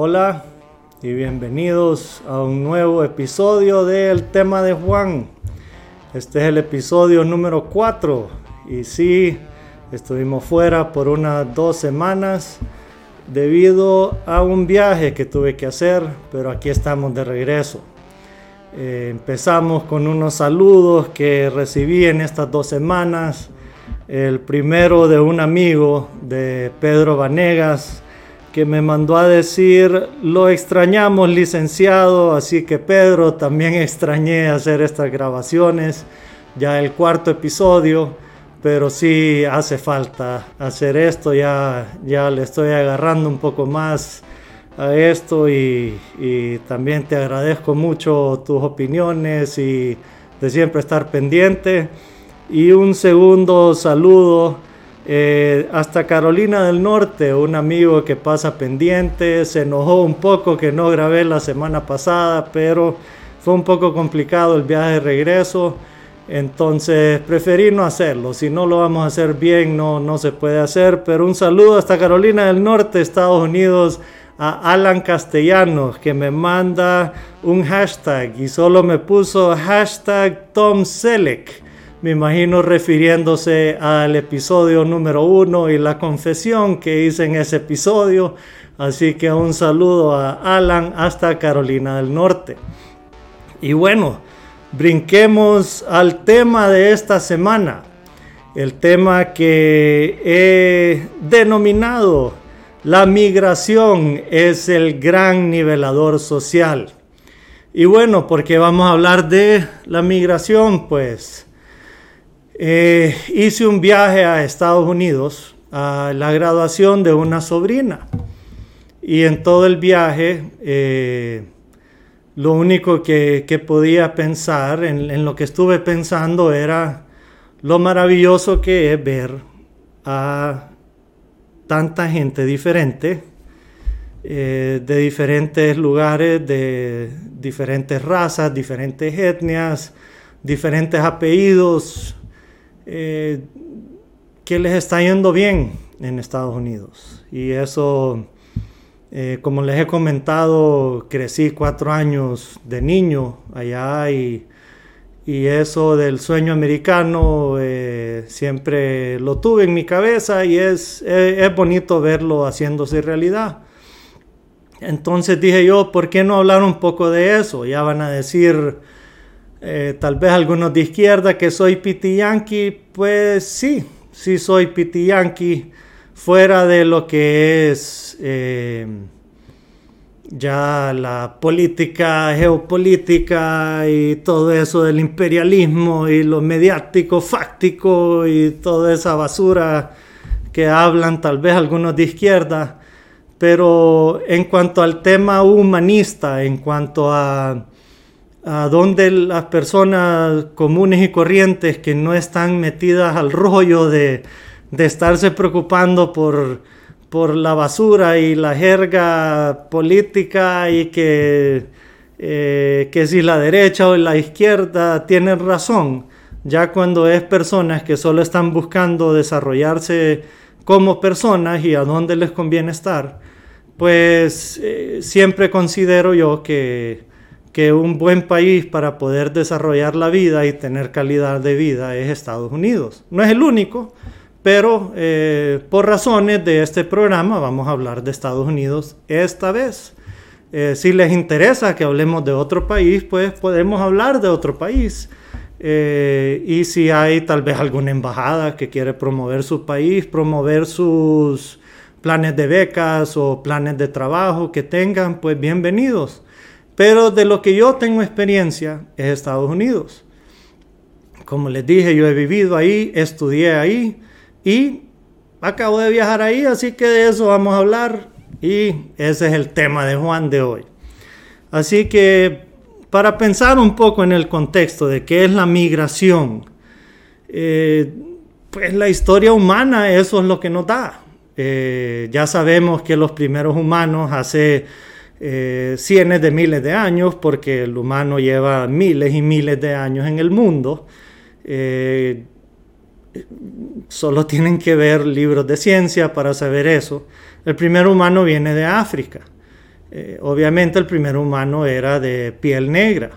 Hola y bienvenidos a un nuevo episodio del tema de Juan. Este es el episodio número 4 y sí, estuvimos fuera por unas dos semanas debido a un viaje que tuve que hacer, pero aquí estamos de regreso. Eh, empezamos con unos saludos que recibí en estas dos semanas. El primero de un amigo de Pedro Vanegas que me mandó a decir, lo extrañamos licenciado, así que Pedro, también extrañé hacer estas grabaciones, ya el cuarto episodio, pero sí hace falta hacer esto, ya, ya le estoy agarrando un poco más a esto y, y también te agradezco mucho tus opiniones y de siempre estar pendiente. Y un segundo saludo eh, hasta Carolina del Norte, un amigo que pasa pendiente, se enojó un poco que no grabé la semana pasada, pero fue un poco complicado el viaje de regreso, entonces preferí no hacerlo. Si no lo vamos a hacer bien, no, no se puede hacer, pero un saludo hasta Carolina del Norte, Estados Unidos a Alan Castellanos que me manda un hashtag y solo me puso hashtag Tom Selleck. Me imagino refiriéndose al episodio número uno y la confesión que hice en ese episodio. Así que un saludo a Alan hasta Carolina del Norte. Y bueno, brinquemos al tema de esta semana. El tema que he denominado la migración es el gran nivelador social. Y bueno, porque vamos a hablar de la migración, pues eh, hice un viaje a Estados Unidos a la graduación de una sobrina. Y en todo el viaje, eh, lo único que, podía pensar, en, lo que estuve pensando, era lo maravilloso que es ver a tanta gente diferente, eh, de diferentes lugares, de diferentes razas, diferentes etnias, diferentes apellidos, eh, que les está yendo bien en Estados Unidos. Y eso, eh, como les he comentado, crecí cuatro años de niño allá y, eso del sueño americano eh, siempre lo tuve en mi cabeza y es, es, bonito verlo haciéndose realidad. Entonces dije yo, ¿por qué no hablar un poco de eso? Ya van a decir, eh, tal vez algunos de izquierda que soy piti yankee, pues sí, sí soy piti yankee, fuera de lo que es eh, ya la política geopolítica y todo eso del imperialismo y lo mediático, fáctico y toda esa basura que hablan tal vez algunos de izquierda. Pero en cuanto al tema humanista, en cuanto a a donde las personas comunes y corrientes que no están metidas al rollo de, estarse preocupando por, por, la basura y la jerga política y que, eh, que si la derecha o la izquierda tienen razón, ya cuando es personas que solo están buscando desarrollarse como personas y a dónde les conviene estar, pues eh, siempre considero yo que que un buen país para poder desarrollar la vida y tener calidad de vida es Estados Unidos. No es el único, pero eh, por razones de este programa vamos a hablar de Estados Unidos esta vez. Eh, si les interesa que hablemos de otro país, pues podemos hablar de otro país. Eh, y si hay tal vez alguna embajada que quiere promover su país, promover sus planes de becas o planes de trabajo que tengan, pues bienvenidos. Pero de lo que yo tengo experiencia es Estados Unidos. Como les dije, yo he vivido ahí, estudié ahí y acabo de viajar ahí, así que de eso vamos a hablar y ese es el tema de Juan de hoy. Así que para pensar un poco en el contexto de qué es la migración, eh, pues la historia humana eso es lo que nos da. Eh, ya sabemos que los primeros humanos hace eh, cientos de miles de años, porque el humano lleva miles y miles de años en el mundo, solo tienen que ver libros de ciencia para saber eso. El primer humano viene de África. Eh, obviamente el primer humano era de piel negra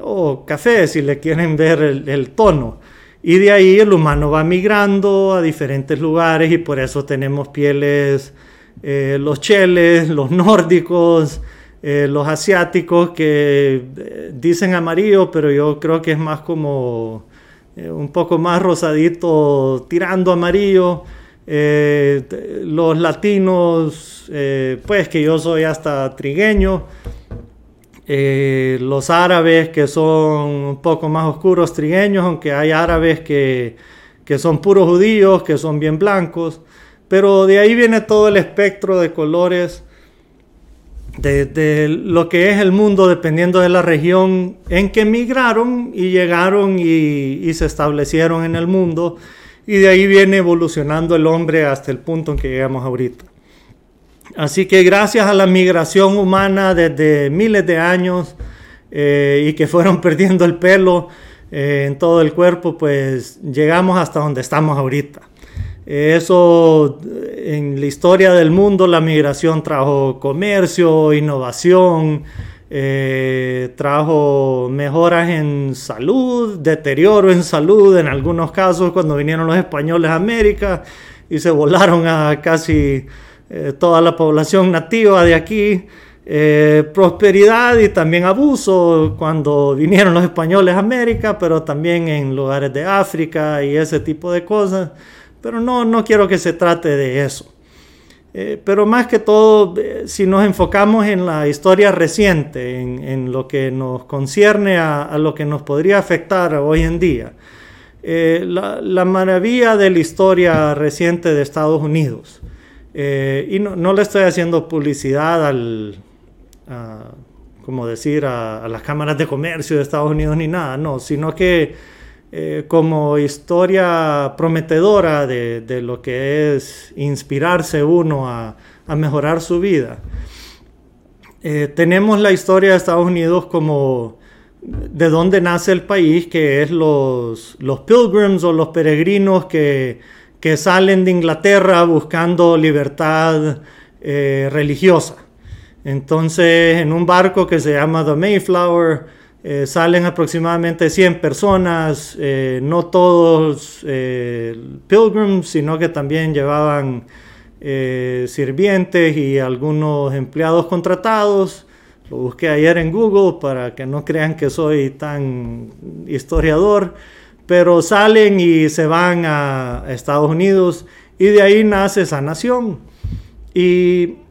o café, si le quieren ver el, tono. Y de ahí el humano va migrando a diferentes lugares y por eso tenemos pieles, eh, los cheles, los nórdicos, eh, los asiáticos que dicen amarillo, pero yo creo que es más como un poco más rosadito, tirando amarillo. Eh, los latinos, eh, pues que yo soy hasta trigueño, eh, los árabes que son un poco más oscuros trigueños, aunque hay árabes que, que son puros judíos, que son bien blancos, pero de ahí viene todo el espectro de colores de, de, lo que es el mundo dependiendo de la región en que migraron y llegaron y, se establecieron en el mundo y de ahí viene evolucionando el hombre hasta el punto en que llegamos ahorita. Así que gracias a la migración humana desde miles de años eh, y que fueron perdiendo el pelo eh, en todo el cuerpo, pues llegamos hasta donde estamos ahorita. Eso en la historia del mundo, la migración trajo comercio, innovación, eh, trajo mejoras en salud, deterioro en salud en algunos casos cuando vinieron los españoles a América y se volaron a casi eh, toda la población nativa de aquí. Eh, prosperidad y también abuso cuando vinieron los españoles a América, pero también en lugares de África y ese tipo de cosas. Pero no, no quiero que se trate de eso. Eh, pero más que todo, eh, si nos enfocamos en la historia reciente, en, lo que nos concierne a, lo que nos podría afectar hoy en día, eh, la, maravilla de la historia reciente de Estados Unidos, y no, le estoy haciendo publicidad al, como decir, a las cámaras de comercio de Estados Unidos ni nada, no, sino que eh, como historia prometedora de, lo que es inspirarse uno a, mejorar su vida. Eh, tenemos la historia de Estados Unidos como de dónde nace el país, que es los, los pilgrims o los peregrinos que, que salen de Inglaterra buscando libertad eh, religiosa. Entonces, en un barco que se llama The Mayflower, eh, salen aproximadamente 100 personas, eh, no todos eh, pilgrims, sino que también llevaban sirvientes y algunos empleados contratados. Lo busqué ayer en Google para que no crean que soy tan historiador, pero salen y se van a Estados Unidos y de ahí nace esa nación. Y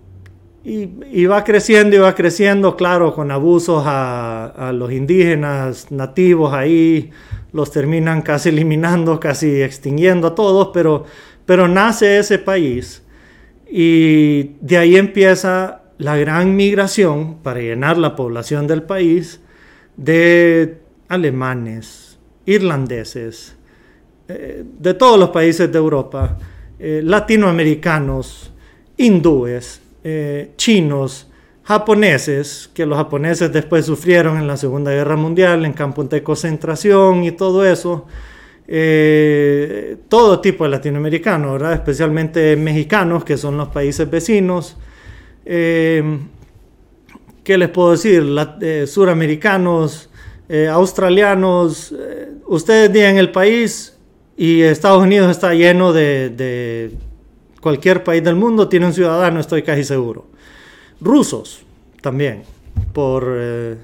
y, va creciendo y va creciendo, claro, con abusos a, los indígenas nativos ahí, los terminan casi eliminando, casi extinguiendo a todos, pero, pero nace ese país y de ahí empieza la gran migración para llenar la población del país de alemanes, irlandeses, eh, de todos los países de Europa, eh, latinoamericanos, hindúes, eh, chinos, japoneses, que los japoneses después sufrieron en la Segunda Guerra Mundial, en campos de concentración y todo eso. Eh, todo tipo de latinoamericanos, ¿verdad? especialmente mexicanos, que son los países vecinos. Eh, ¿Qué les puedo decir? suramericanos, australianos. ustedes digan el país y Estados Unidos está lleno de cualquier país del mundo tiene un ciudadano, estoy casi seguro. Rusos también, por eh,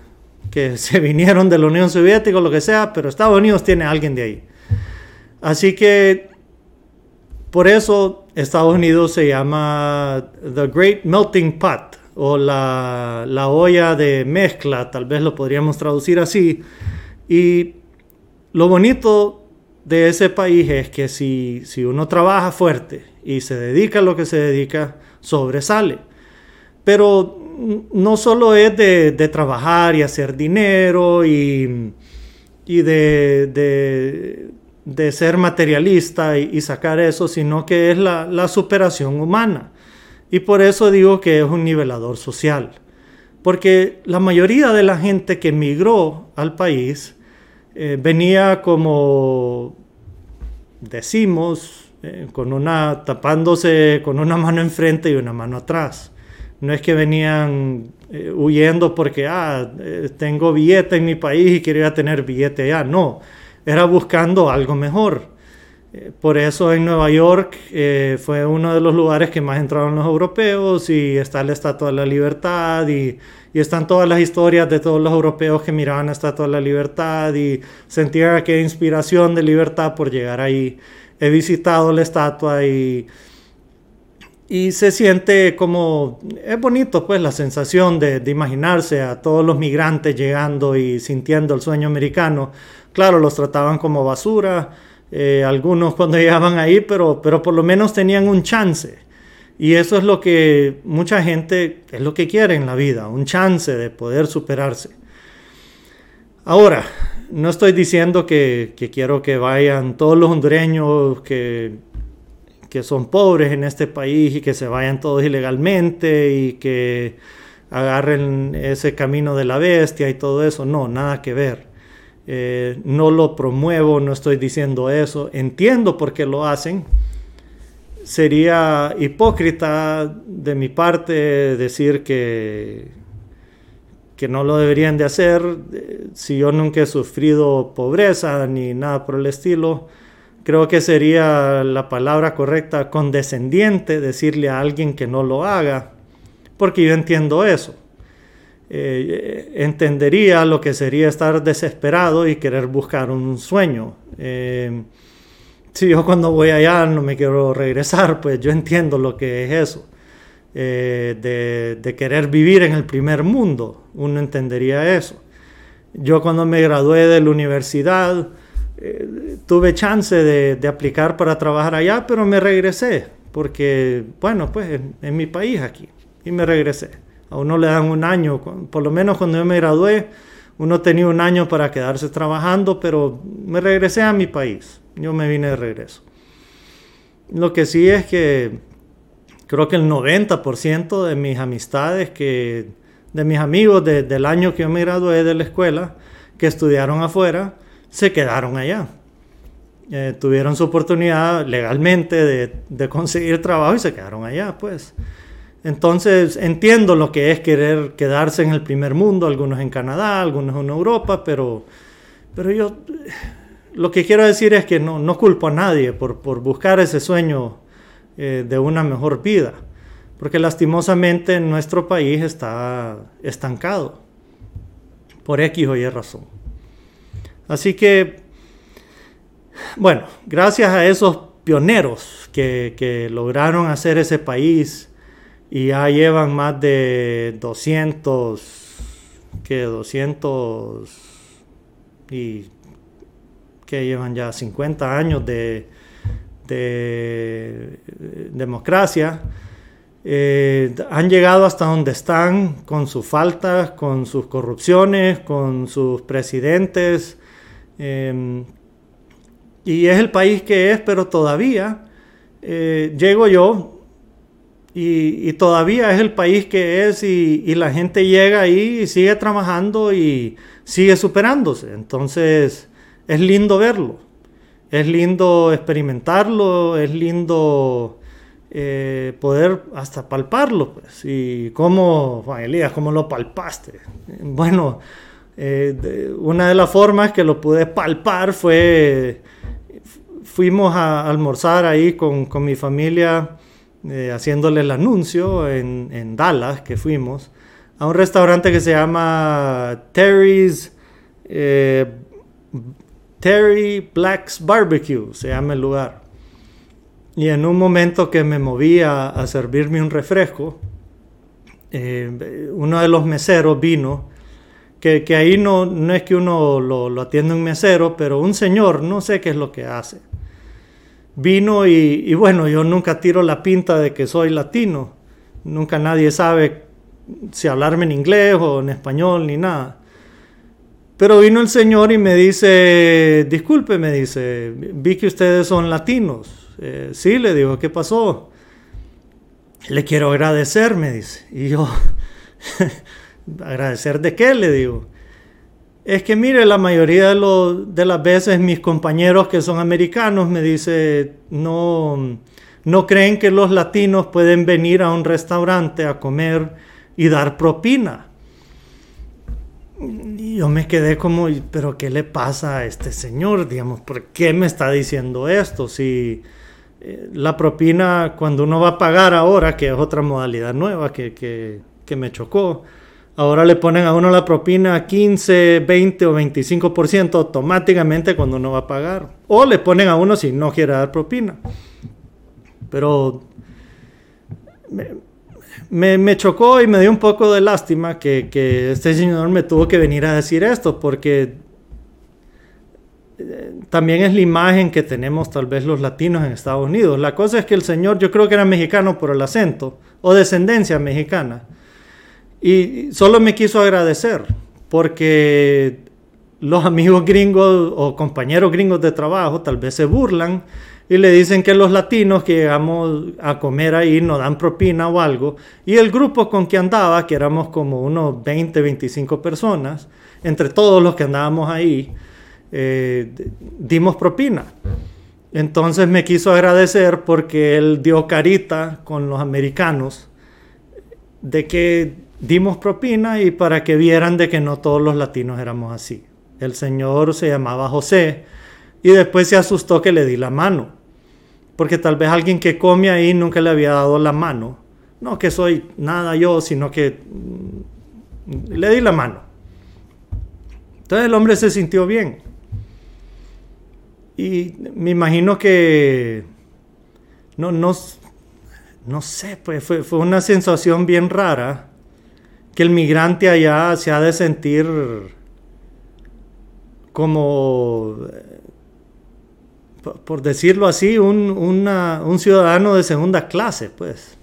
que se vinieron de la Unión Soviética o lo que sea, pero Estados Unidos tiene alguien de ahí. Así que por eso Estados Unidos se llama The Great Melting Pot o la, la olla de mezcla, tal vez lo podríamos traducir así. Y lo bonito de ese país es que si, si uno trabaja fuerte y se dedica a lo que se dedica, sobresale. Pero no solo es de, trabajar y hacer dinero y, y de, de, ser materialista y, sacar eso, sino que es la, la, superación humana. Y por eso digo que es un nivelador social. Porque la mayoría de la gente que emigró al país eh, venía como decimos, eh, con una, tapándose con una mano enfrente y una mano atrás. No es que venían eh, huyendo porque, ah, tengo billete en mi país y quería tener billete allá. No, era buscando algo mejor. Por eso en Nueva York fue uno de los lugares que más entraron los europeos y está la Estatua de la Libertad y y están todas las historias de todos los europeos que miraban la Estatua de la Libertad y sentían aquella inspiración de libertad por llegar ahí. He visitado la estatua y, y se siente como, es bonito pues la sensación de, imaginarse a todos los migrantes llegando y sintiendo el sueño americano. Claro, los trataban como basura, eh, algunos cuando llegaban ahí, pero, pero por lo menos tenían un chance y eso es lo que mucha gente es lo que quiere en la vida, un chance de poder superarse. Ahora, no estoy diciendo que, quiero que vayan todos los hondureños que, que son pobres en este país y que se vayan todos ilegalmente y que agarren ese camino de la bestia y todo eso. No, nada que ver. Eh, no lo promuevo, no estoy diciendo eso. Entiendo por qué lo hacen sería hipócrita de mi parte decir que, que no lo deberían de hacer si yo nunca he sufrido pobreza ni nada por el estilo. Creo que sería la palabra correcta condescendiente decirle a alguien que no lo haga, porque yo entiendo eso. Eh, entendería lo que sería estar desesperado y querer buscar un sueño. Eh, si yo cuando voy allá no me quiero regresar, pues yo entiendo lo que es eso. Eh, de, querer vivir en el primer mundo, uno entendería eso. Yo cuando me gradué de la universidad eh, tuve chance de, aplicar para trabajar allá, pero me regresé, porque, bueno, pues en, mi país aquí, y me regresé. A uno le dan un año, por lo menos cuando yo me gradué, uno tenía un año para quedarse trabajando, pero me regresé a mi país yo me vine de regreso. Lo que sí es que creo que el 90% de mis amistades, que, de mis amigos del año que yo me gradué de la escuela, que estudiaron afuera, se quedaron allá. Eh, tuvieron su oportunidad legalmente de, de, conseguir trabajo y se quedaron allá, pues. Entonces entiendo lo que es querer quedarse en el primer mundo, algunos en Canadá, algunos en Europa, pero, pero yo lo que quiero decir es que no, no culpo a nadie por, por buscar ese sueño eh, de una mejor vida, porque lastimosamente nuestro país está estancado por X o Y razón. Así que, bueno, gracias a esos pioneros que, que lograron hacer ese país y ya llevan más de 200, que 200 y que llevan ya 50 años de, democracia, eh, han llegado hasta donde están con sus faltas, con sus corrupciones, con sus presidentes. Em, y es el país que es, pero todavía eh, llego yo y, todavía es el país que es y, la gente llega ahí y sigue trabajando y sigue superándose. Entonces, es lindo verlo, es lindo experimentarlo, es lindo eh, poder hasta palparlo. Pues. Y cómo, Juan Elías, cómo lo palpaste. Bueno, eh, una de las formas que lo pude palpar fue, fuimos a almorzar ahí con, mi familia, eh, haciéndole el anuncio en, Dallas, que fuimos, a un restaurante que se llama Terry's Terry Black's Barbecue, se llama el lugar. Y en un momento que me movía a, servirme un refresco, eh, uno de los meseros vino que, que ahí no, no es que uno lo, lo atiende un mesero, pero un señor, no sé qué es lo que hace. Vino y, bueno, yo nunca tiro la pinta de que soy latino. Nunca nadie sabe si hablarme en inglés o en español ni nada. Pero vino el señor y me dice, disculpe, me dice, vi que ustedes son latinos. Eh, sí, le digo, ¿qué pasó? Le quiero agradecer, me dice. Y yo, ¿agradecer de qué? Le digo. Es que mire, la mayoría de, las veces mis compañeros que son americanos me dicen, no, no creen que los latinos pueden venir a un restaurante a comer y dar propina. Y yo me quedé como, pero ¿qué le pasa a este señor? Digamos, ¿por qué me está diciendo esto? Si eh, la propina, cuando uno va a pagar ahora, que es otra modalidad nueva que, que me chocó, ahora le ponen a uno la propina 15, 20 o 25% automáticamente cuando uno va a pagar. O le ponen a uno si no quiere dar propina. Pero me, chocó y me dio un poco de lástima que, este señor me tuvo que venir a decir esto, porque eh, también es la imagen que tenemos tal vez los latinos en Estados Unidos. La cosa es que el señor, yo creo que era mexicano por el acento o descendencia mexicana. Y solo me quiso agradecer porque los amigos gringos o compañeros gringos de trabajo tal vez se burlan y le dicen que los latinos que llegamos a comer ahí nos dan propina o algo. Y el grupo con que andaba, que éramos como unos 20, 25 personas, entre todos los que andábamos ahí, eh, dimos propina. Entonces me quiso agradecer porque él dio carita con los americanos de que dimos propina y para que vieran de que no todos los latinos éramos así. El señor se llamaba José y después se asustó que le di la mano porque tal vez alguien que come ahí nunca le había dado la mano. No que soy nada yo, sino que mm, le di la mano. Entonces el hombre se sintió bien. Y me imagino que no, no, no sé, pues fue, fue una sensación bien rara que el migrante allá se ha de sentir como por decirlo así, un, ciudadano de segunda clase, pues.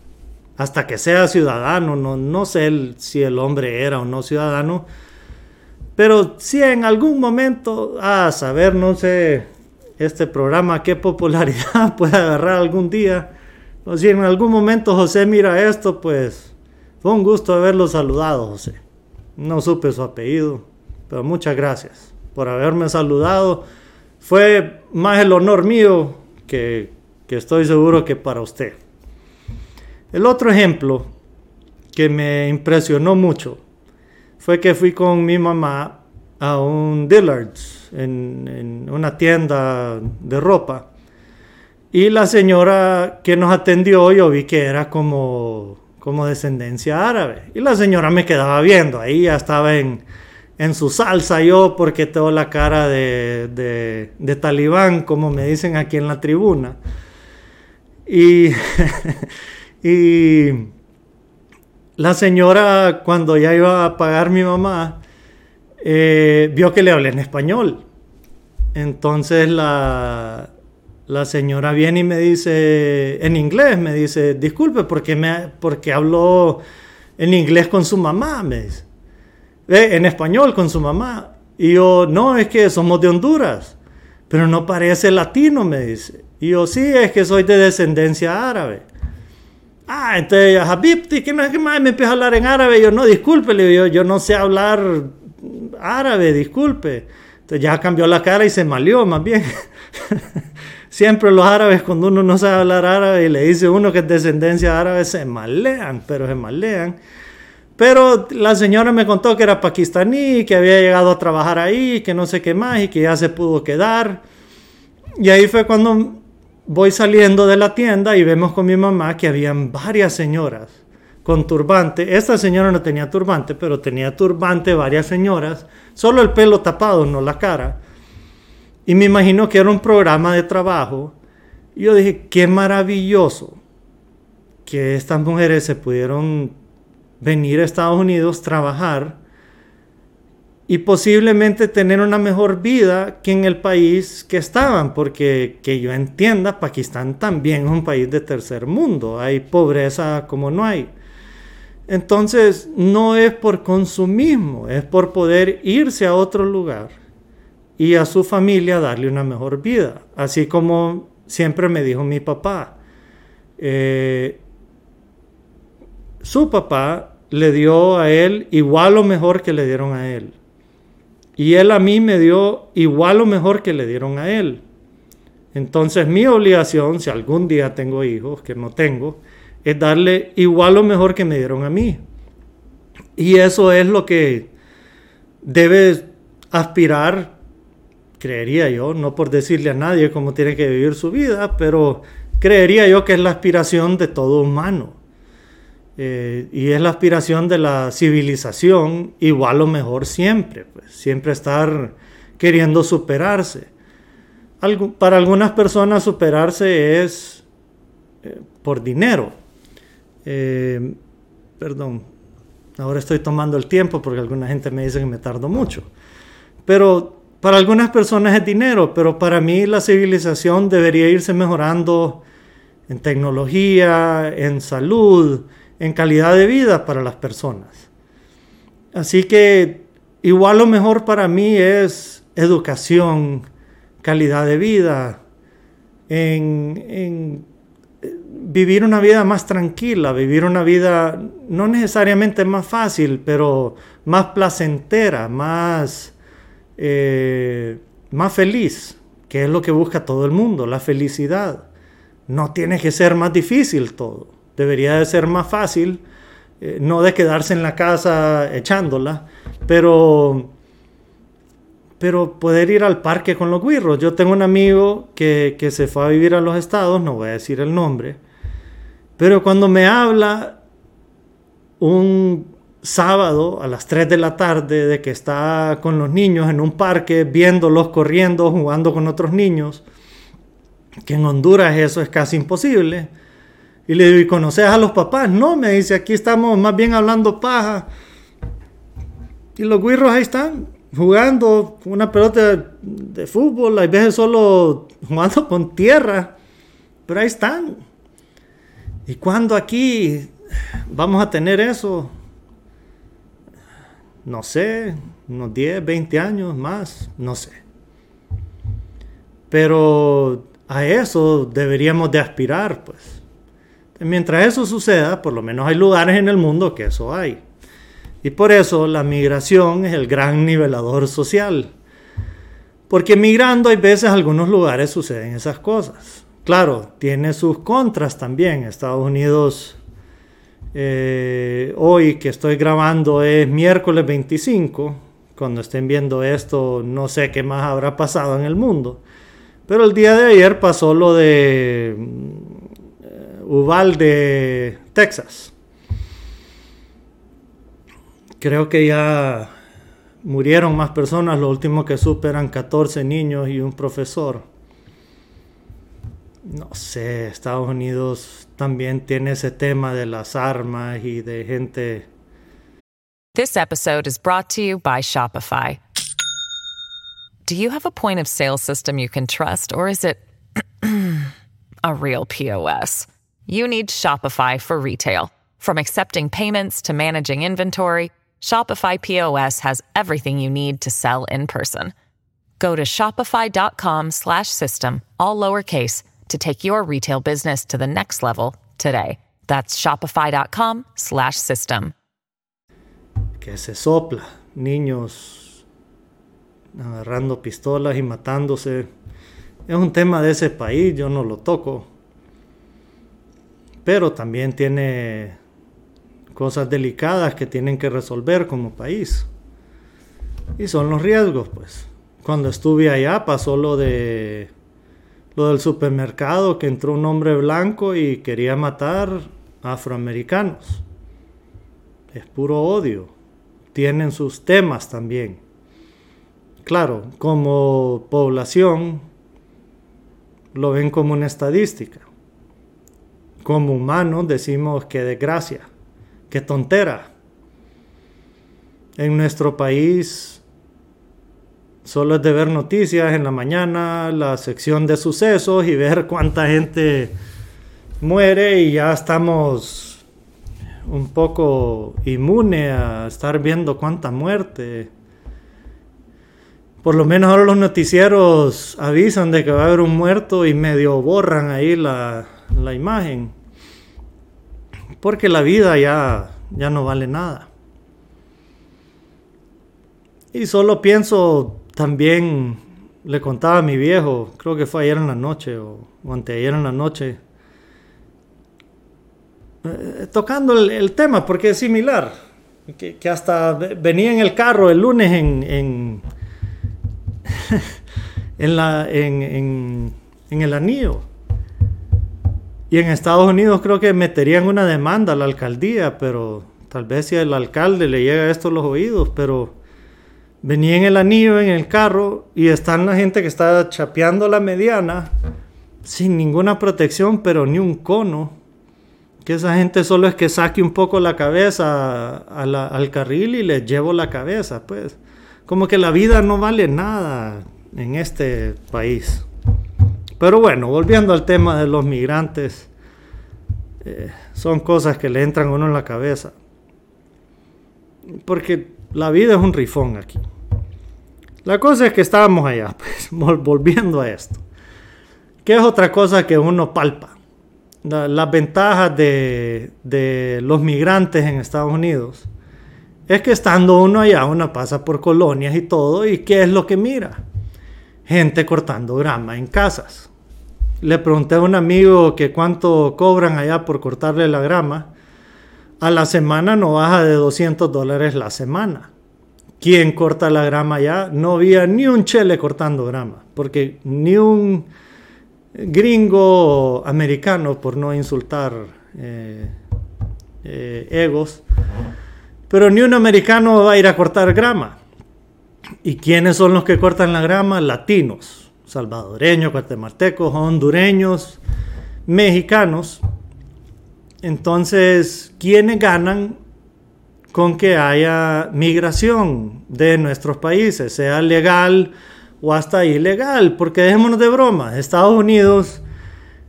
Hasta que sea ciudadano, no, no sé si el hombre era o no ciudadano, pero si en algún momento, a saber, no sé, este programa qué popularidad puede agarrar algún día, o si en algún momento José mira esto, pues fue un gusto haberlo saludado, José. No supe su apellido, pero muchas gracias por haberme saludado fue más el honor mío que, estoy seguro que para usted. El otro ejemplo que me impresionó mucho fue que fui con mi mamá a un Dillard's en, una tienda de ropa y la señora que nos atendió yo vi que era como, como descendencia árabe y la señora me quedaba viendo ahí ya estaba en, en su salsa yo porque tengo la cara de, de, talibán, como me dicen aquí en la tribuna. Y, y la señora, cuando ya iba a pagar mi mamá, eh, vio que le hablé en español. Entonces la, la señora viene y me dice, en inglés, me dice, disculpe, porque, me, porque habló en inglés con su mamá, me dice en español con su mamá. Y yo, no, es que somos de Honduras, pero no parece latino, me dice. Y yo, sí, es que soy de descendencia árabe. Ah, entonces, Habibti, que no más me empieza a hablar en árabe. yo, no, disculpe, le yo, yo no sé hablar árabe, disculpe. Entonces ya cambió la cara y se malió, más bien. Siempre los árabes, cuando uno no sabe hablar árabe y le dice uno que es descendencia árabe, se malean, pero se malean. Pero la señora me contó que era pakistaní, que había llegado a trabajar ahí, que no sé qué más y que ya se pudo quedar. Y ahí fue cuando voy saliendo de la tienda y vemos con mi mamá que habían varias señoras con turbante. Esta señora no tenía turbante, pero tenía turbante varias señoras, solo el pelo tapado, no la cara. Y me imagino que era un programa de trabajo. Y yo dije, qué maravilloso que estas mujeres se pudieron venir a Estados Unidos, trabajar y posiblemente tener una mejor vida que en el país que estaban, porque que yo entienda, Pakistán también es un país de tercer mundo, hay pobreza como no hay. Entonces, no es por consumismo, es por poder irse a otro lugar y a su familia darle una mejor vida. Así como siempre me dijo mi papá, eh, su papá le dio a él igual o mejor que le dieron a él. Y él a mí me dio igual o mejor que le dieron a él. Entonces mi obligación, si algún día tengo hijos, que no tengo, es darle igual o mejor que me dieron a mí. Y eso es lo que debe aspirar, creería yo, no por decirle a nadie cómo tiene que vivir su vida, pero creería yo que es la aspiración de todo humano. Eh, y es la aspiración de la civilización, igual o mejor siempre, pues, siempre estar queriendo superarse. para algunas personas superarse es eh, por dinero, eh, perdón, ahora estoy tomando el tiempo porque alguna gente me dice que me tardo mucho. Pero para algunas personas es dinero, pero para mí la civilización debería irse mejorando en tecnología, en salud, en calidad de vida para las personas. Así que igual lo mejor para mí es educación, calidad de vida, en, en vivir una vida más tranquila, vivir una vida no necesariamente más fácil, pero más placentera, más, eh, más feliz, que es lo que busca todo el mundo, la felicidad. No tiene que ser más difícil todo, debería de ser más fácil, eh, no de quedarse en la casa echándola, pero pero poder ir al parque con los guirros. Yo tengo un amigo que, que, se fue a vivir a los estados, no voy a decir el nombre, pero cuando me habla un sábado a las 3 de la tarde de que está con los niños en un parque, viéndolos corriendo, jugando con otros niños, que en Honduras eso es casi imposible. Y le digo, ¿y conoces a los papás? No, me dice, aquí estamos más bien hablando paja. Y los guirros ahí están, jugando una pelota de, fútbol, hay veces solo jugando con tierra, pero ahí están. ¿Y cuándo aquí vamos a tener eso? No sé, unos 10, 20 años más, no sé. Pero a eso deberíamos de aspirar, pues. Mientras eso suceda, por lo menos hay lugares en el mundo que eso hay. Y por eso la migración es el gran nivelador social. Porque migrando hay veces algunos lugares suceden esas cosas. Claro, tiene sus contras también. Estados Unidos, eh, hoy que estoy grabando es miércoles 25. Cuando estén viendo esto, no sé qué más habrá pasado en el mundo. Pero el día de ayer pasó lo de uh, Uvalde, Texas. Creo que ya murieron más personas. Lo último que supe eran 14 niños y un profesor. no sé, Estados Unidos también tiene ese tema de las armas y de gente. This episode is brought to you by Shopify. Do you have a point of sale system you can trust, or is it a real POS? You need Shopify for retail. From accepting payments to managing inventory, Shopify POS has everything you need to sell in person. Go to shopify.com/system all lowercase to take your retail business to the next level today. That's shopify.com/system. Que se sopla, niños agarrando pistolas y matándose. Es un tema de ese país, yo no lo toco. Pero también tiene cosas delicadas que tienen que resolver como país. Y son los riesgos, pues. Cuando estuve allá pasó lo de lo del supermercado que entró un hombre blanco y quería matar afroamericanos. Es puro odio. Tienen sus temas también. Claro, como población lo ven como una estadística. Como humanos decimos que desgracia, que tontera. En nuestro país solo es de ver noticias en la mañana, la sección de sucesos y ver cuánta gente muere y ya estamos un poco inmune a estar viendo cuánta muerte. Por lo menos ahora los noticieros avisan de que va a haber un muerto y medio borran ahí la, la imagen. Porque la vida ya, ya no vale nada. Y solo pienso también, le contaba a mi viejo, creo que fue ayer en la noche o, anteayer en la noche, eh, tocando el, tema, porque es similar, que, hasta venía en el carro el lunes en, en, en, la, en, en el anillo. Y en Estados Unidos creo que meterían una demanda a la alcaldía, pero tal vez si al alcalde le llega esto a los oídos, pero venía en el anillo, en el carro, y están la gente que está chapeando la mediana sin ninguna protección, pero ni un cono. Que esa gente solo es que saque un poco la cabeza al carril y le llevo la cabeza, pues. Como que la vida no vale nada en este país. Pero bueno, volviendo al tema de los migrantes, eh, son cosas que le entran a uno en la cabeza. Porque la vida es un rifón aquí. La cosa es que estábamos allá, pues, volviendo a esto. ¿Qué es otra cosa que uno palpa? las ventajas de, de, los migrantes en Estados Unidos es que estando uno allá, uno pasa por colonias y todo, y ¿qué es lo que mira? Gente cortando grama en casas. Le pregunté a un amigo que cuánto cobran allá por cortarle la grama a la semana no baja de 200 dólares la semana. ¿Quién corta la grama ya? No había ni un chele cortando grama, porque ni un gringo americano, por no insultar eh, eh, egos, pero ni un americano va a ir a cortar grama. ¿Y quiénes son los que cortan la grama? Latinos, salvadoreños, guatemaltecos, hondureños, mexicanos. Entonces, ¿quiénes ganan con que haya migración de nuestros países, sea legal o hasta ilegal? Porque dejémonos de broma, Estados Unidos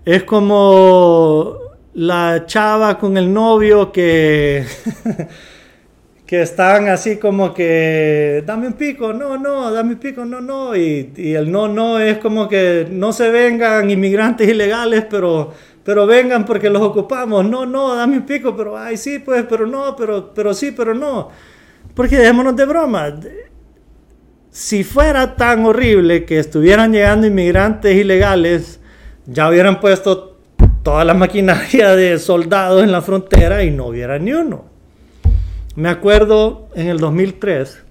es como la chava con el novio que... que están así como que, dame un pico, no, no, dame un pico, no, no, y, y el no, no es como que no se vengan inmigrantes ilegales, pero pero vengan porque los ocupamos. No, no, dame un pico, pero ay, sí, pues, pero no, pero, pero sí, pero no. Porque dejémonos de broma. Si fuera tan horrible que estuvieran llegando inmigrantes ilegales, ya hubieran puesto toda la maquinaria de soldados en la frontera y no hubiera ni uno. Me acuerdo en el 2003,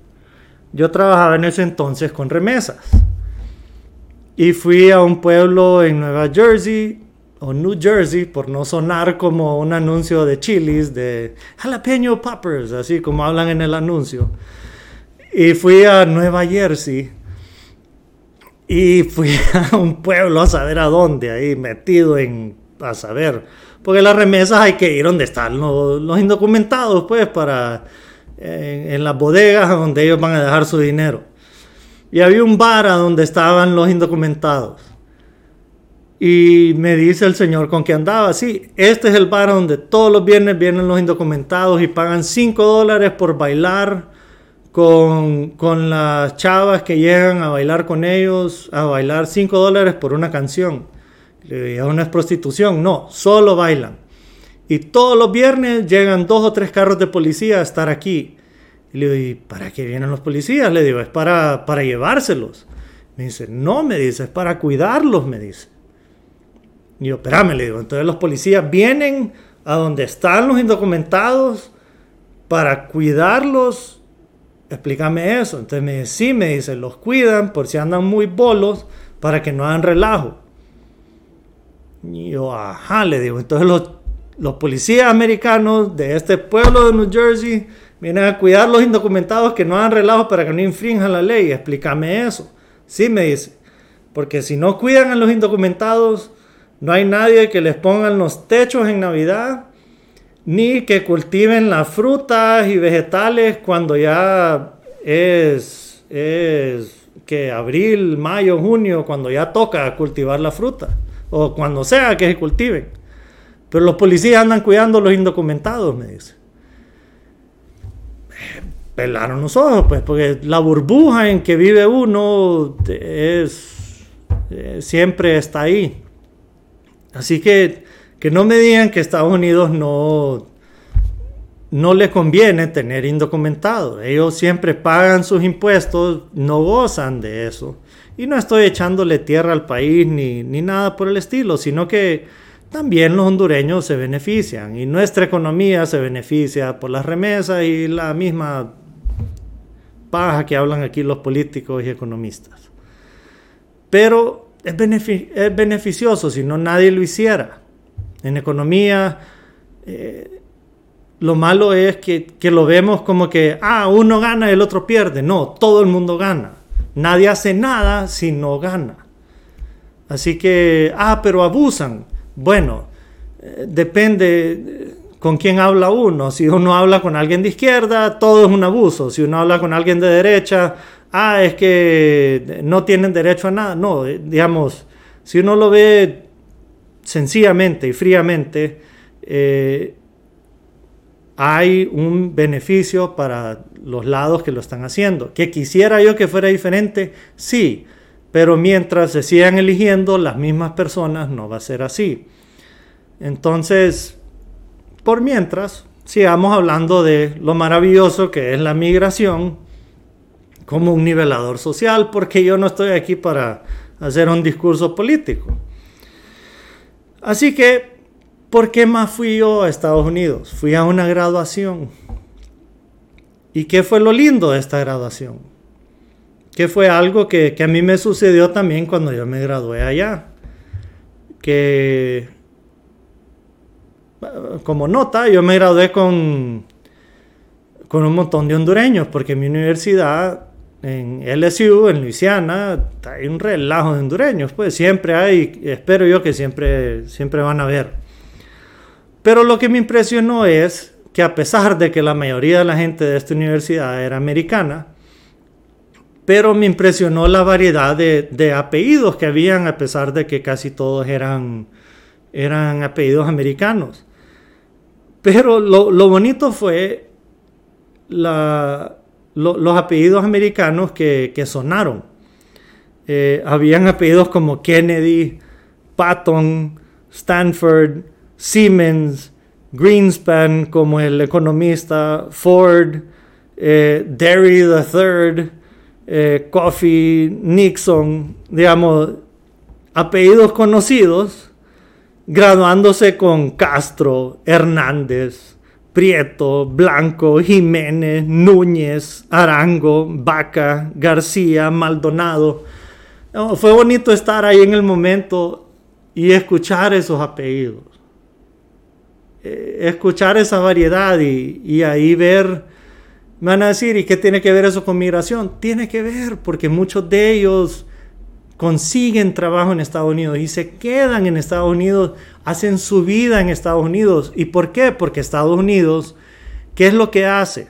yo trabajaba en ese entonces con remesas. Y fui a un pueblo en Nueva Jersey o New Jersey, por no sonar como un anuncio de chilis, de jalapeño poppers, así como hablan en el anuncio. Y fui a Nueva Jersey y fui a un pueblo a saber a dónde, ahí metido en, a saber, porque las remesas hay que ir donde están los, los indocumentados, pues, para, en, en las bodegas donde ellos van a dejar su dinero. Y había un bar a donde estaban los indocumentados. Y me dice el señor con que andaba, sí, este es el bar donde todos los viernes vienen los indocumentados y pagan 5 dólares por bailar con, con, las chavas que llegan a bailar con ellos, a bailar 5 dólares por una canción. Le digo, ¿no es prostitución? No, solo bailan. Y todos los viernes llegan dos o tres carros de policía a estar aquí. Y le digo, ¿y para qué vienen los policías? Le digo, es para, para llevárselos. Me dice, no, me dice, es para cuidarlos, me dice. Y yo, espérame, le digo, entonces los policías vienen a donde están los indocumentados para cuidarlos. Explícame eso. Entonces me dice, sí, me dice, los cuidan por si andan muy bolos para que no hagan relajo. Y yo, ajá, le digo, entonces los, los policías americanos de este pueblo de New Jersey vienen a cuidar los indocumentados que no hagan relajo para que no infrinjan la ley. Explícame eso. Sí, me dice, porque si no cuidan a los indocumentados, no hay nadie que les pongan los techos en Navidad, ni que cultiven las frutas y vegetales cuando ya es, que abril, mayo, junio, cuando ya toca cultivar la fruta, o cuando sea que se cultiven. Pero los policías andan cuidando a los indocumentados, me dice. Pelaron los ojos, pues, porque la burbuja en que vive uno es, siempre está ahí. Así que que no me digan que Estados Unidos no, no le conviene tener indocumentados. Ellos siempre pagan sus impuestos, no gozan de eso. Y no estoy echándole tierra al país ni, ni nada por el estilo, sino que también los hondureños se benefician y nuestra economía se beneficia por las remesas y la misma paja que hablan aquí los políticos y economistas. Pero es, es beneficioso si no nadie lo hiciera. En economía, eh, lo malo es que, que, lo vemos como que, ah, uno gana y el otro pierde. No, todo el mundo gana. Nadie hace nada si no gana. Así que, ah, pero abusan. Bueno, eh, depende eh, con quién habla uno. Si uno habla con alguien de izquierda, todo es un abuso. Si uno habla con alguien de derecha, ah, es que no tienen derecho a nada. No, digamos, si uno lo ve sencillamente y fríamente eh, hay un beneficio para los lados que lo están haciendo. Que quisiera yo que fuera diferente, sí, pero mientras se sigan eligiendo las mismas personas no va a ser así. Entonces, por mientras, sigamos hablando de lo maravilloso que es la migración como un nivelador social, porque yo no estoy aquí para hacer un discurso político. Así que, ¿por qué más fui yo a Estados Unidos? Fui a una graduación. ¿Y qué fue lo lindo de esta graduación? Que fue algo que, a mí me sucedió también cuando yo me gradué allá. Que, como nota, yo me gradué con, con un montón de hondureños, porque mi universidad en LSU, en Luisiana, hay un relajo de hondureños, pues siempre hay, espero yo que siempre, siempre van a ver. Pero lo que me impresionó es que a pesar de que la mayoría de la gente de esta universidad era americana, pero me impresionó la variedad de, apellidos que habían, a pesar de que casi todos eran, eran apellidos americanos. Pero lo, lo bonito fue la, los apellidos americanos que, sonaron. Eh, habían apellidos como Kennedy, Patton, Stanford, Siemens, Greenspan como el economista, Ford, eh, Derry III, eh, Coffee, Nixon, digamos, apellidos conocidos, graduándose con Castro, Hernández, Prieto, Blanco, Jiménez, Núñez, Arango, Vaca, García, Maldonado. fue bonito estar ahí en el momento y escuchar esos apellidos. Eh, escuchar esa variedad y, y ahí ver, me van a decir, ¿y qué tiene que ver eso con migración? Tiene que ver porque muchos de ellos consiguen trabajo en Estados Unidos y se quedan en Estados Unidos, hacen su vida en Estados Unidos. ¿Y por qué? Porque Estados Unidos, ¿qué es lo que hace?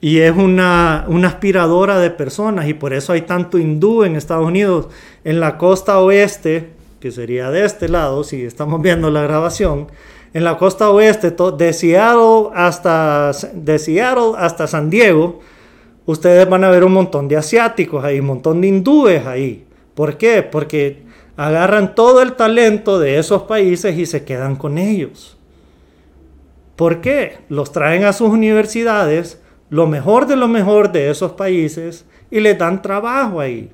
Y es una, aspiradora de personas y por eso hay tanto hindú en Estados Unidos. En la costa oeste, que sería de este lado, si estamos viendo la grabación, en la costa oeste, de Seattle hasta, de Seattle hasta San Diego, ustedes van a ver un montón de asiáticos ahí, un montón de hindúes ahí. ¿Por qué? Porque agarran todo el talento de esos países y se quedan con ellos. ¿Por qué? Los traen a sus universidades, lo mejor de lo mejor de esos países, y les dan trabajo ahí.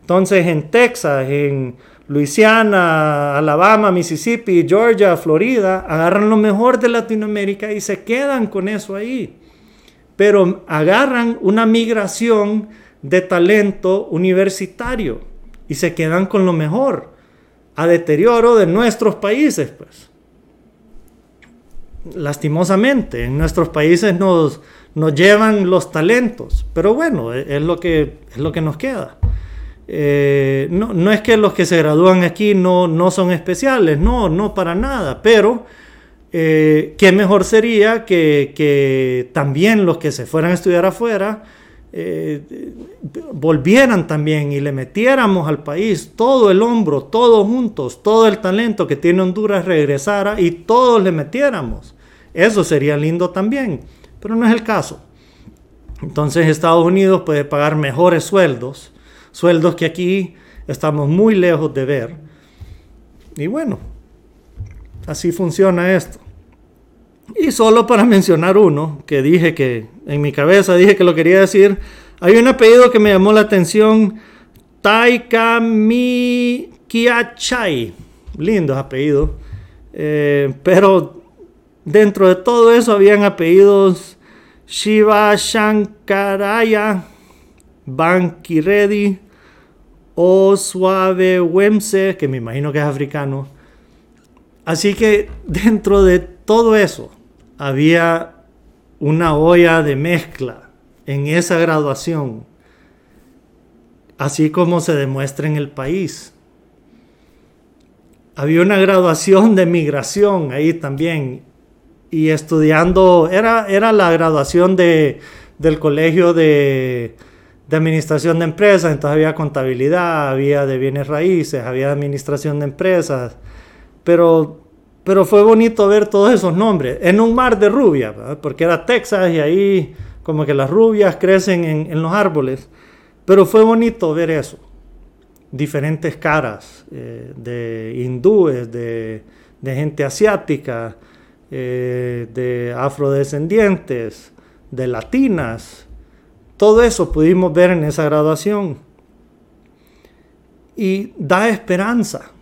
Entonces en Texas, en Luisiana, Alabama, Mississippi, Georgia, Florida, agarran lo mejor de Latinoamérica y se quedan con eso ahí. Pero agarran una migración de talento universitario y se quedan con lo mejor a deterioro de nuestros países, pues. Lastimosamente, en nuestros países nos, nos llevan los talentos, pero bueno, e, es lo que, es lo que nos queda. Eh, no, no, es que los que se gradúan aquí no, no son especiales, no, no para nada, pero eh, qué mejor sería que, que también los que se fueran a estudiar afuera eh, volvieran también y le metiéramos al país todo el hombro, todos juntos, todo el talento que tiene Honduras regresara y todos le metiéramos. Eso sería lindo también, pero no es el caso. Entonces Estados Unidos puede pagar mejores sueldos, sueldos que aquí estamos muy lejos de ver. Y bueno, así funciona esto. Y solo para mencionar uno, que dije que en mi cabeza dije que lo quería decir, hay un apellido que me llamó la atención, Taikamikiachai. Lindo apellido. Eh, pero dentro de todo eso habían apellidos Shiva Shankaraya, Bankiredi, Wemse, que me imagino que es africano. Así que dentro de todo eso, había una olla de mezcla en esa graduación, así como se demuestra en el país. Había una graduación de migración ahí también y estudiando, era, era la graduación de, del colegio de, de administración de empresas, entonces había contabilidad, había de bienes raíces, había administración de empresas, pero pero fue bonito ver todos esos nombres en un mar de rubias, porque era Texas y ahí como que las rubias crecen en, los árboles. Pero fue bonito ver eso. Diferentes caras eh, de hindúes, de, gente asiática, eh, de afrodescendientes, de latinas. Todo eso pudimos ver en esa graduación. Y da esperanza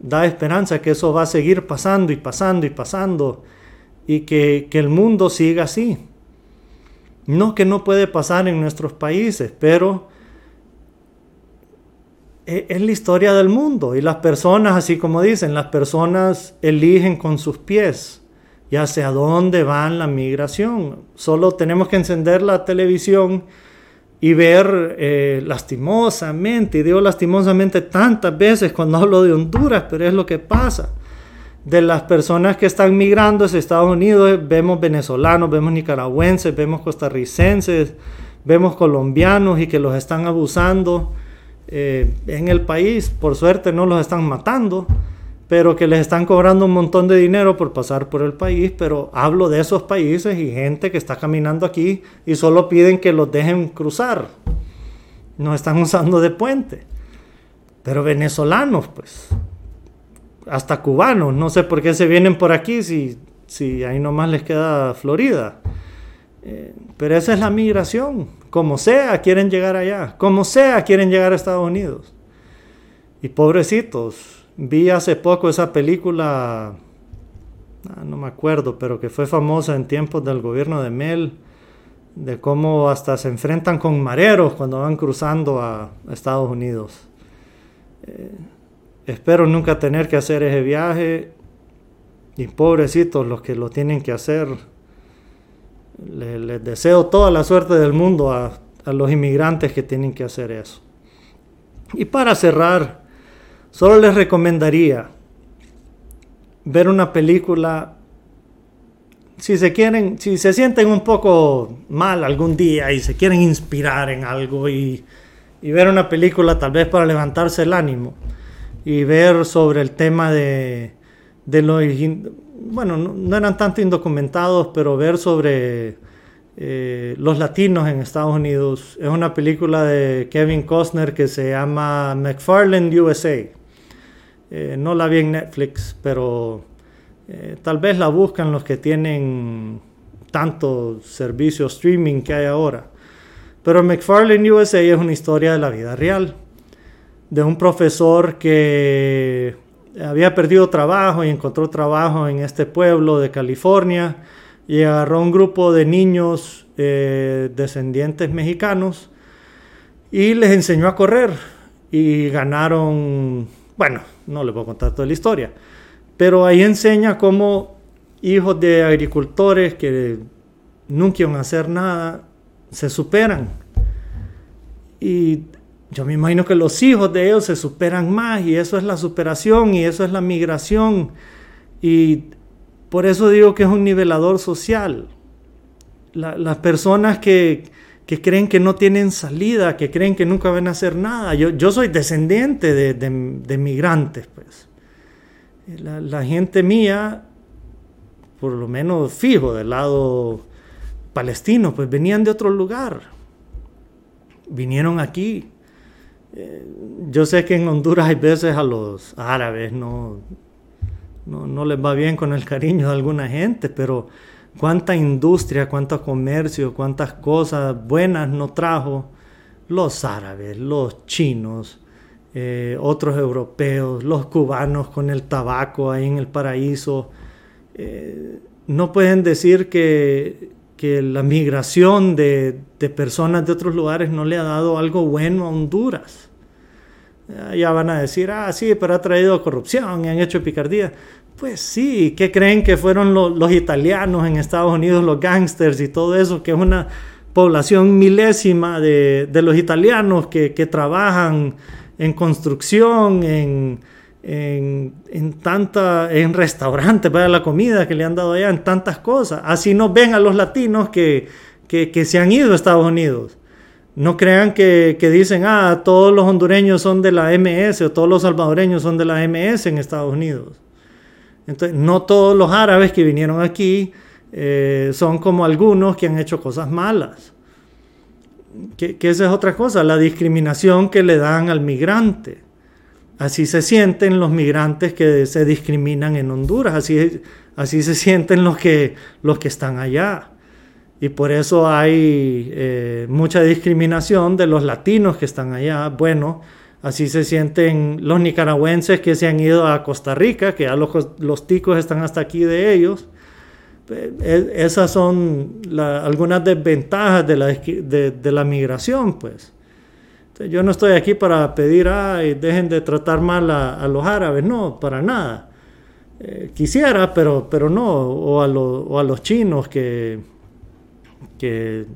da esperanza que eso va a seguir pasando y pasando y pasando y que, el mundo siga así. No que no puede pasar en nuestros países, pero e, es la historia del mundo y las personas, así como dicen, las personas eligen con sus pies y hacia dónde van la migración. Solo tenemos que encender la televisión y ver eh, lastimosamente, y digo lastimosamente tantas veces cuando hablo de Honduras, pero es lo que pasa. De las personas que están migrando hacia Estados Unidos, vemos venezolanos, vemos nicaragüenses, vemos costarricenses, vemos colombianos y que los están abusando eh, en el país. Por suerte no los están matando, pero que les están cobrando un montón de dinero por pasar por el país, pero hablo de esos países y gente que está caminando aquí y solo piden que los dejen cruzar. Nos están usando de puente. Pero venezolanos, pues, hasta cubanos, no sé por qué se vienen por aquí si, si ahí nomás les queda Florida. Eh, pero esa es la migración. Como sea, quieren llegar allá. Como sea, quieren llegar a Estados Unidos. Y pobrecitos, Vi hace poco esa película, ah, no me acuerdo, pero que fue famosa en tiempos del gobierno de Mel, de cómo hasta se enfrentan con mareros cuando van cruzando a Estados Unidos. Eh, espero nunca tener que hacer ese viaje y pobrecitos los que lo tienen que hacer. Les, deseo toda la suerte del mundo a los inmigrantes que tienen que hacer eso. Y para cerrar, Solo les recomendaría ver una película si se quieren, si se sienten un poco mal algún día y se quieren inspirar en algo y, ver una película tal vez para levantarse el ánimo y ver sobre el tema de, los, bueno, no, eran tanto indocumentados, pero ver sobre eh, los latinos en Estados Unidos. Es una película de Kevin Costner que se llama McFarland USA. Eh, no la vi en Netflix, pero eh, tal vez la buscan los que tienen tanto servicio streaming que hay ahora. Pero McFarlane USA es una historia de la vida real, de un profesor que había perdido trabajo y encontró trabajo en este pueblo de California y agarró un grupo de niños eh, descendientes mexicanos y les enseñó a correr y ganaron bueno, no le voy a contar toda la historia, pero ahí enseña cómo hijos de agricultores que nunca iban a hacer nada, se superan. Y yo me imagino que los hijos de ellos se superan más y eso es la superación y eso es la migración. Y por eso digo que es un nivelador social. las personas que, que creen que no tienen salida, que creen que nunca van a hacer nada. Yo, yo soy descendiente de, de, migrantes, pues. La, la, gente mía, por lo menos fijo, del lado palestino, pues venían de otro lugar. Vinieron aquí. Eh, yo sé que en Honduras hay veces a los árabes no, no, no les va bien con el cariño de alguna gente, pero cuánta industria, cuánto comercio, cuántas cosas buenas no trajo los árabes, los chinos, eh, otros europeos, los cubanos con el tabaco ahí en el paraíso. Eh, no pueden decir que, que la migración de, de, personas de otros lugares no le ha dado algo bueno a Honduras. Ya van a decir, ah, sí, pero ha traído corrupción y han hecho picardía. Pues sí, ¿qué creen que fueron los italianos en Estados Unidos, los gangsters y todo eso? Que es una población milésima de, los italianos que, trabajan en construcción, en, en, tanta, en restaurantes para la comida que le han dado allá, en tantas cosas. Así nos ven a los latinos que, que, se han ido a Estados Unidos. No crean que, que, dicen, ah, todos los hondureños son de la MS o todos los salvadoreños son de la MS en Estados Unidos. Entonces, no todos los árabes que vinieron aquí eh, son como algunos que han hecho cosas malas. Que, esa es otra cosa, la discriminación que le dan al migrante. Así se sienten los migrantes que se discriminan en Honduras, así, así se sienten los que, los que están allá. Y por eso hay eh, mucha discriminación de los latinos que están allá. Bueno, Así se sienten los nicaragüenses que se han ido a Costa Rica, que ya los, ticos están hasta aquí de ellos. E, esas son algunas desventajas de la, de, la migración, pues. yo no estoy aquí para pedir, ay, dejen de tratar mal a, los árabes, no, para nada. Eh, quisiera, pero, pero no, o a, o a los chinos que, que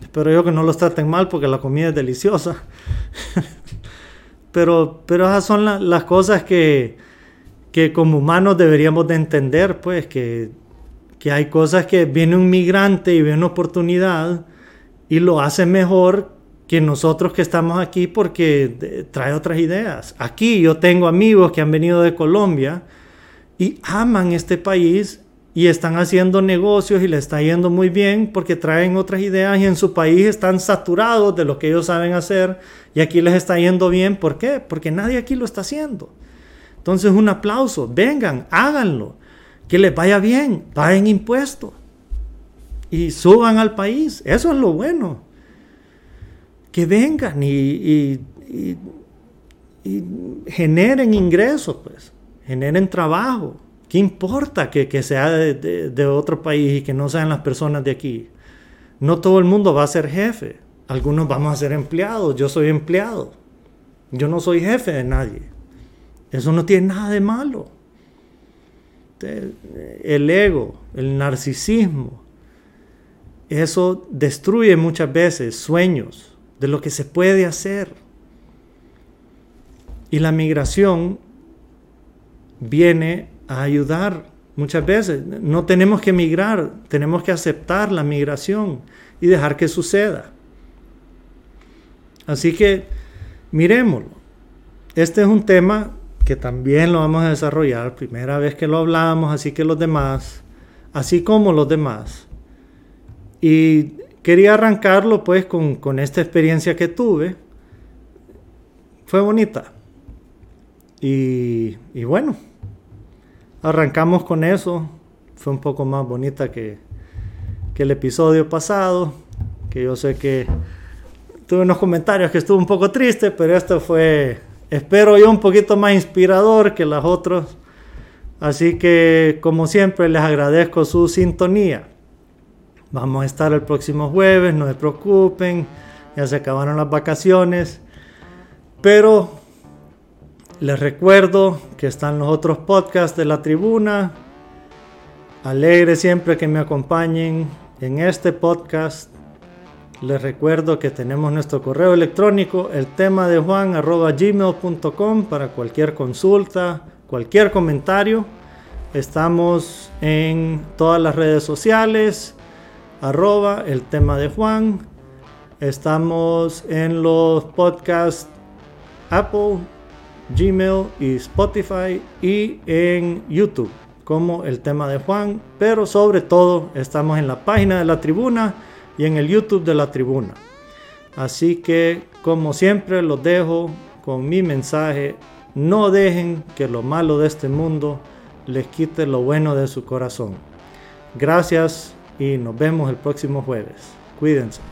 espero yo que no los traten mal porque la comida es deliciosa. Pero, pero esas son las cosas que, que como humanos deberíamos de entender, pues, que, que hay cosas que viene un migrante y ve una oportunidad y lo hace mejor que nosotros que estamos aquí porque trae otras ideas. Aquí yo tengo amigos que han venido de Colombia y aman este país y están haciendo negocios y le está yendo muy bien porque traen otras ideas y en su país están saturados de lo que ellos saben hacer y aquí les está yendo bien. ¿Por qué? Porque nadie aquí lo está haciendo. Entonces un aplauso, vengan, háganlo, que les vaya bien, paguen impuestos y suban al país. Eso es lo bueno. Que vengan y, y generen ingresos, pues, generen trabajo ¿Qué importa que, sea de, otro país y que no sean las personas de aquí? No todo el mundo va a ser jefe. Algunos vamos a ser empleados. Yo soy empleado. Yo no soy jefe de nadie. Eso no tiene nada de malo. El ego, el narcisismo, eso destruye muchas veces sueños de lo que se puede hacer. Y la migración viene a ayudar muchas veces. No tenemos que migrar, tenemos que aceptar la migración y dejar que suceda. Así que miremoslo. Este es un tema que también lo vamos a desarrollar, primera vez que lo hablamos, así que los demás, así como los demás. Y quería arrancarlo pues con, con esta experiencia que tuve. Fue bonita. Y, y bueno, arrancamos con eso. Fue un poco más bonita que, que el episodio pasado, que yo sé que tuve unos comentarios que estuvo un poco triste, pero esto fue, espero yo, un poquito más inspirador que las otras. Así que, como siempre, les agradezco su sintonía. Vamos a estar el próximo jueves, no se preocupen, ya se acabaron las vacaciones. Pero les recuerdo que están los otros podcasts de la tribuna. Alegre siempre que me acompañen en este podcast. Les recuerdo que tenemos nuestro correo electrónico, el de Juan gmail.com para cualquier consulta, cualquier comentario. Estamos en todas las redes sociales, arroba el tema de Juan. Estamos en los podcasts Apple, Gmail y Spotify y en YouTube como el tema de Juan, pero sobre todo estamos en la página de la tribuna y en el YouTube de la tribuna. Así que como siempre los dejo con mi mensaje, no dejen que lo malo de este mundo les quite lo bueno de su corazón. Gracias y nos vemos el próximo jueves. Cuídense.